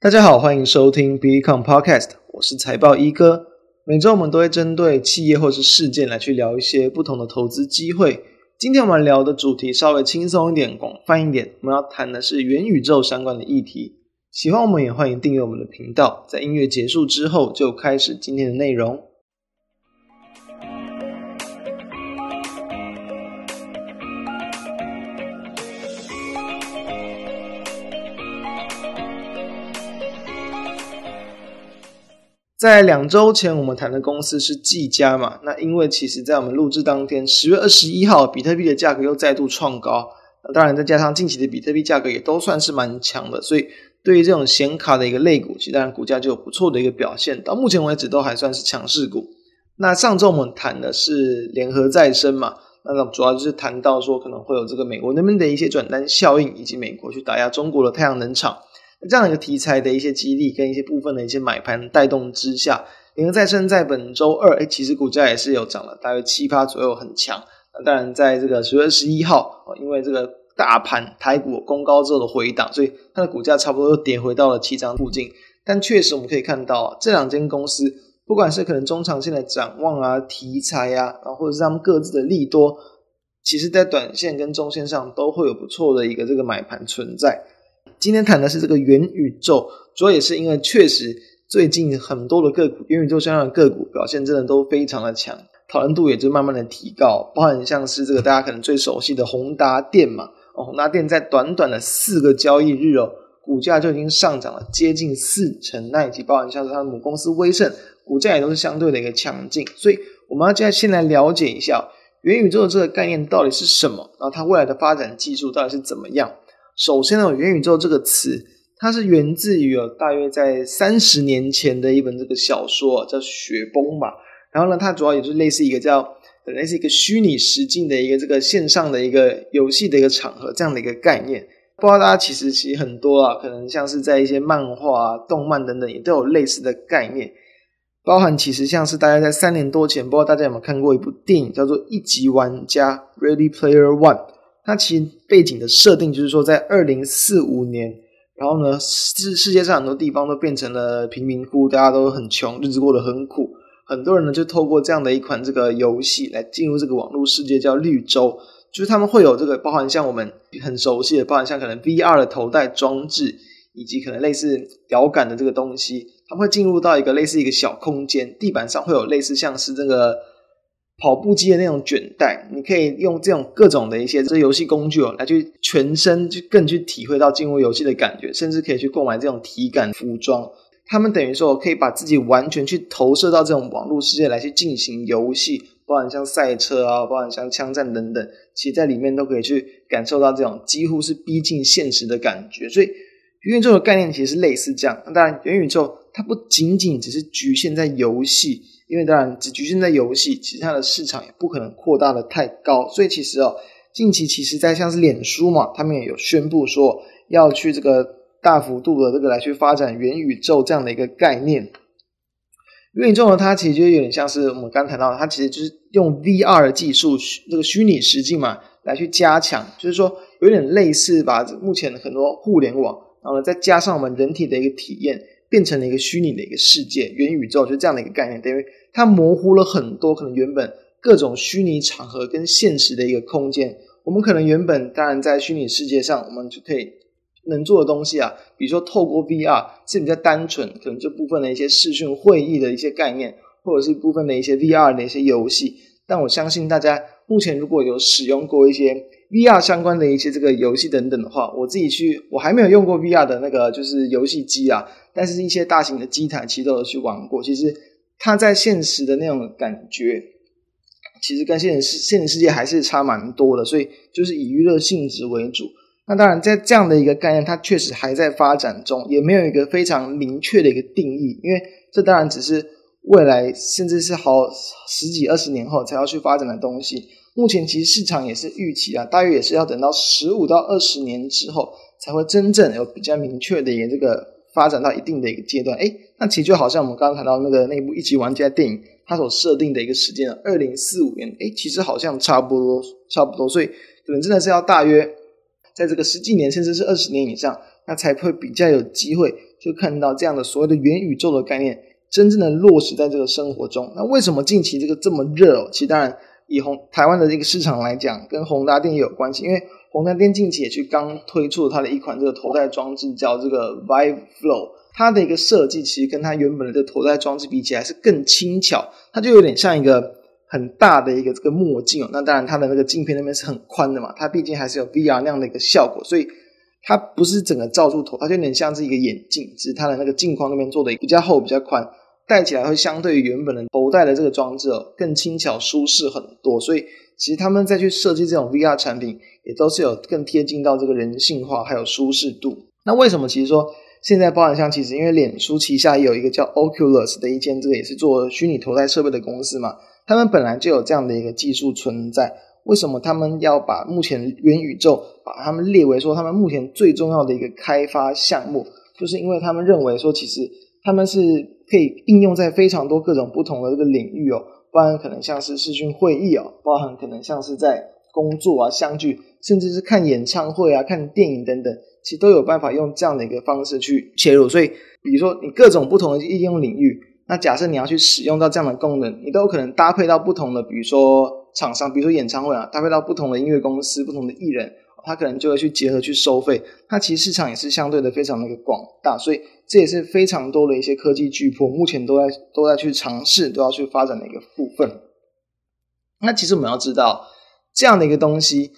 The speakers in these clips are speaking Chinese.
大家好，欢迎收听 Become Podcast，我是财报一哥。每周我们都会针对企业或是事件来去聊一些不同的投资机会。今天我们聊的主题稍微轻松一点、广泛一点，我们要谈的是元宇宙相关的议题。喜欢我们也欢迎订阅我们的频道。在音乐结束之后，就开始今天的内容。在两周前，我们谈的公司是技嘉嘛？那因为其实在我们录制当天，十月二十一号，比特币的价格又再度创高。那当然，再加上近期的比特币价格也都算是蛮强的，所以对于这种显卡的一个类股，其实当然股价就有不错的一个表现。到目前为止，都还算是强势股。那上周我们谈的是联合再生嘛？那主要就是谈到说可能会有这个美国那边的一些转单效应，以及美国去打压中国的太阳能厂。这样一个题材的一些激励跟一些部分的一些买盘带动之下，联合再生在本周二，诶其实股价也是有涨了大约七趴左右，很强。那当然，在这个十月二十一号，因为这个大盘台股攻高之后的回档，所以它的股价差不多又跌回到了七张附近。但确实我们可以看到，这两间公司，不管是可能中长线的展望啊、题材啊，然后或者是他们各自的利多，其实在短线跟中线上都会有不错的一个这个买盘存在。今天谈的是这个元宇宙，主要也是因为确实最近很多的个股，元宇宙相关的个股表现真的都非常的强，讨论度也就慢慢的提高。包含像是这个大家可能最熟悉的宏达电嘛，哦，宏达电在短短的四个交易日哦，股价就已经上涨了接近四成，那以及包含像是它的母公司威盛，股价也都是相对的一个强劲。所以我们要现在先来了解一下元宇宙的这个概念到底是什么，然后它未来的发展技术到底是怎么样。首先呢，元宇宙这个词，它是源自于有大约在三十年前的一本这个小说，叫《雪崩》吧。然后呢，它主要也是类似一个叫类似一个虚拟实境的一个这个线上的一个游戏的一个场合这样的一个概念。不知道大家其实其实很多啊，可能像是在一些漫画、动漫等等也都有类似的概念。包含其实像是大家在三年多前，不知道大家有没有看过一部电影叫做《一级玩家》（Ready Player One）。它其背景的设定就是说，在二零四五年，然后呢，世世界上很多地方都变成了贫民窟，大家都很穷，日子过得很苦。很多人呢就透过这样的一款这个游戏来进入这个网络世界，叫绿洲。就是他们会有这个包含像我们很熟悉的，包含像可能 VR 的头戴装置，以及可能类似摇杆的这个东西，他们会进入到一个类似一个小空间，地板上会有类似像是这个。跑步机的那种卷带，你可以用这种各种的一些这游戏工具哦，来去全身去更去体会到进入游戏的感觉，甚至可以去购买这种体感服装。他们等于说可以把自己完全去投射到这种网络世界来去进行游戏，包含像赛车啊，包含像枪战等等，其实在里面都可以去感受到这种几乎是逼近现实的感觉。所以元宇宙的概念其实是类似这样。那当然，元宇宙它不仅仅只是局限在游戏。因为当然只局限在游戏，其他的市场也不可能扩大的太高，所以其实哦，近期其实在像是脸书嘛，他们也有宣布说要去这个大幅度的这个来去发展元宇宙这样的一个概念。元宇宙呢，它其实就有点像是我们刚谈到的，它其实就是用 VR 技术，这个虚拟实境嘛，来去加强，就是说有点类似把目前的很多互联网，然后呢再加上我们人体的一个体验。变成了一个虚拟的一个世界，元宇宙就这样的一个概念，等于它模糊了很多可能原本各种虚拟场合跟现实的一个空间。我们可能原本当然在虚拟世界上，我们就可以能做的东西啊，比如说透过 VR 是比较单纯，可能这部分的一些视讯会议的一些概念，或者是部分的一些 VR 的一些游戏。但我相信大家目前如果有使用过一些。VR 相关的一些这个游戏等等的话，我自己去我还没有用过 VR 的那个就是游戏机啊，但是一些大型的机台其实都有去玩过。其实它在现实的那种感觉，其实跟现实现实世界还是差蛮多的。所以就是以娱乐性质为主。那当然在这样的一个概念，它确实还在发展中，也没有一个非常明确的一个定义。因为这当然只是未来甚至是好十几二十年后才要去发展的东西。目前其实市场也是预期啊，大约也是要等到十五到二十年之后，才会真正有比较明确的一个这个发展到一定的一个阶段。诶，那其实就好像我们刚刚谈到那个那部一级玩家电影，它所设定的一个时间二零四五年，诶，其实好像差不多差不多，所以可能真的是要大约在这个十几年甚至是二十年以上，那才会比较有机会就看到这样的所谓的元宇宙的概念，真正的落实在这个生活中。那为什么近期这个这么热哦？其实当然以宏台湾的这个市场来讲，跟宏达电也有关系，因为宏达电近期也去刚推出了它的一款这个头戴装置，叫这个 Vive Flow。它的一个设计其实跟它原本的这个头戴装置比起来是更轻巧，它就有点像一个很大的一个这个墨镜哦。那当然它的那个镜片那边是很宽的嘛，它毕竟还是有 VR 那样的一个效果，所以它不是整个罩住头，它就有点像是一个眼镜，只是它的那个镜框那边做的比较厚、比较宽，戴起来会相对于原本的头戴的这个装置哦更轻巧、舒适很多。所以其实他们再去设计这种 VR 产品，也都是有更贴近到这个人性化还有舒适度。那为什么其实说？现在包含像其实因为脸书旗下也有一个叫 Oculus 的一间，这个也是做虚拟头戴设备的公司嘛，他们本来就有这样的一个技术存在。为什么他们要把目前元宇宙把他们列为说他们目前最重要的一个开发项目？就是因为他们认为说，其实他们是可以应用在非常多各种不同的这个领域哦，包含可能像是视讯会议哦，包含可能像是在工作啊、相聚，甚至是看演唱会啊、看电影等等。其实都有办法用这样的一个方式去切入，所以比如说你各种不同的应用领域，那假设你要去使用到这样的功能，你都有可能搭配到不同的，比如说厂商，比如说演唱会啊，搭配到不同的音乐公司、不同的艺人，他可能就会去结合去收费。它其实市场也是相对的非常的一个广大，所以这也是非常多的一些科技巨擘目前都在都在去尝试，都要去发展的一个部分。那其实我们要知道这样的一个东西。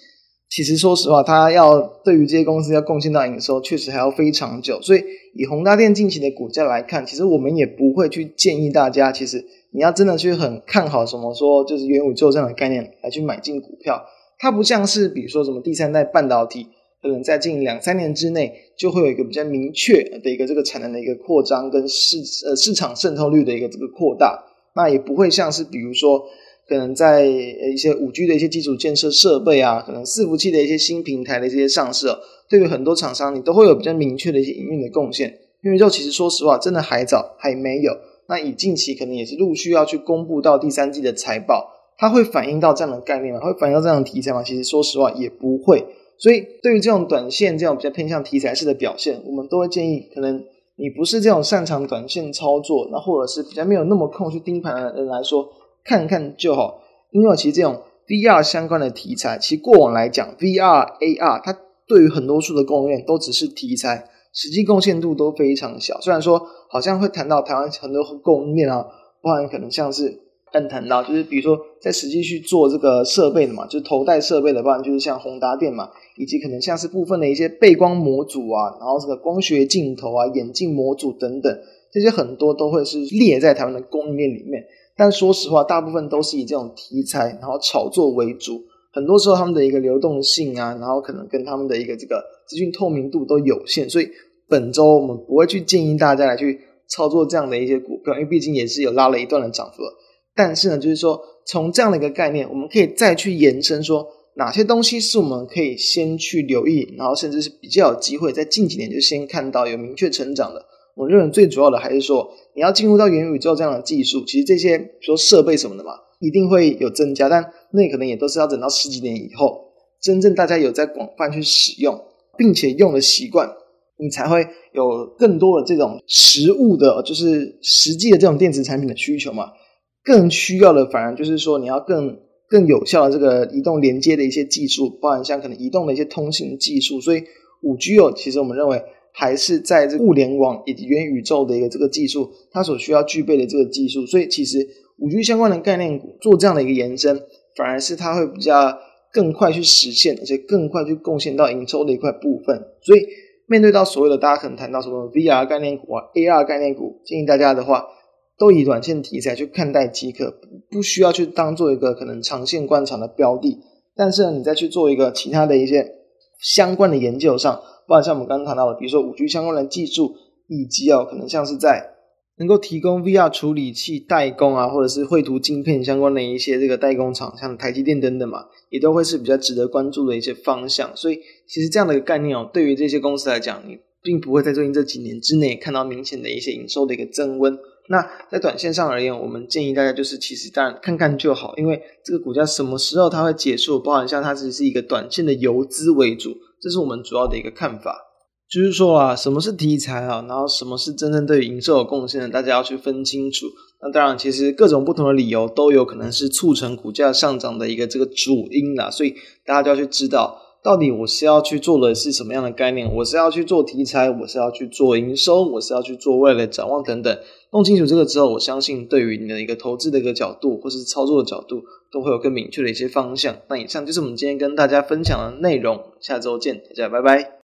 其实，说实话，它要对于这些公司要贡献到营收，确实还要非常久。所以，以宏达电近期的股价来看，其实我们也不会去建议大家，其实你要真的去很看好什么说就是元宇宙这样的概念来去买进股票。它不像是比如说什么第三代半导体，可能在近两三年之内就会有一个比较明确的一个这个产能的一个扩张跟市呃市场渗透率的一个这个扩大。那也不会像是比如说。可能在一些五 G 的一些基础建设设备啊，可能伺服器的一些新平台的这些上市，对于很多厂商，你都会有比较明确的一些营运的贡献。因为就其实说实话，真的还早，还没有。那以近期可能也是陆续要去公布到第三季的财报，它会反映到这样的概念吗？会反映到这样的题材吗？其实说实话也不会。所以对于这种短线这种比较偏向题材式的表现，我们都会建议，可能你不是这种擅长短线操作，那或者是比较没有那么空去盯盘的人来说。看看就好，因为其实这种 VR 相关的题材，其实过往来讲，VR、AR 它对于很多数的供应链都只是题材，实际贡献度都非常小。虽然说好像会谈到台湾很多供应链啊，包含可能像是刚谈到，就是比如说在实际去做这个设备的嘛，就是头戴设备的，话就是像宏达电嘛，以及可能像是部分的一些背光模组啊，然后这个光学镜头啊、眼镜模组等等，这些很多都会是列在台湾的供应链里面。但说实话，大部分都是以这种题材，然后炒作为主。很多时候，他们的一个流动性啊，然后可能跟他们的一个这个资讯透明度都有限。所以本周我们不会去建议大家来去操作这样的一些股票，因为毕竟也是有拉了一段的涨幅了。但是呢，就是说从这样的一个概念，我们可以再去延伸说，哪些东西是我们可以先去留意，然后甚至是比较有机会在近几年就先看到有明确成长的。我认为最主要的还是说，你要进入到元宇宙这样的技术，其实这些说设备什么的嘛，一定会有增加，但那可能也都是要等到十几年以后，真正大家有在广泛去使用，并且用的习惯，你才会有更多的这种实物的，就是实际的这种电子产品的需求嘛。更需要的反而就是说，你要更更有效的这个移动连接的一些技术，包含像可能移动的一些通信技术，所以五 G 哦，其实我们认为。还是在这个物联网以及元宇宙的一个这个技术，它所需要具备的这个技术，所以其实五 G 相关的概念股做这样的一个延伸，反而是它会比较更快去实现，而且更快去贡献到营收的一块部分。所以面对到所谓的大家可能谈到什么 VR 概念股啊、AR 概念股，建议大家的话，都以短线题材去看待即可，不需要去当做一个可能长线观察的标的。但是呢，你再去做一个其他的一些相关的研究上。包括像我们刚刚谈到的，比如说五 G 相关的技术，以及哦，可能像是在能够提供 VR 处理器代工啊，或者是绘图晶片相关的一些这个代工厂，像台积电等等嘛，也都会是比较值得关注的一些方向。所以，其实这样的一个概念哦，对于这些公司来讲，你并不会在最近这几年之内看到明显的一些营收的一个增温。那在短线上而言，我们建议大家就是，其实当然看看就好，因为这个股价什么时候它会结束，包含像它只是一个短线的游资为主。这是我们主要的一个看法。就是说啊，什么是题材啊？然后什么是真正对营收有贡献的？大家要去分清楚。那当然，其实各种不同的理由都有可能是促成股价上涨的一个这个主因啦。所以大家就要去知道，到底我是要去做的是什么样的概念？我是要去做题材，我是要去做营收，我是要去做未来展望等等。弄清楚这个之后，我相信对于你的一个投资的一个角度，或是操作的角度，都会有更明确的一些方向。那以上就是我们今天跟大家分享的内容，下周见，大家拜拜。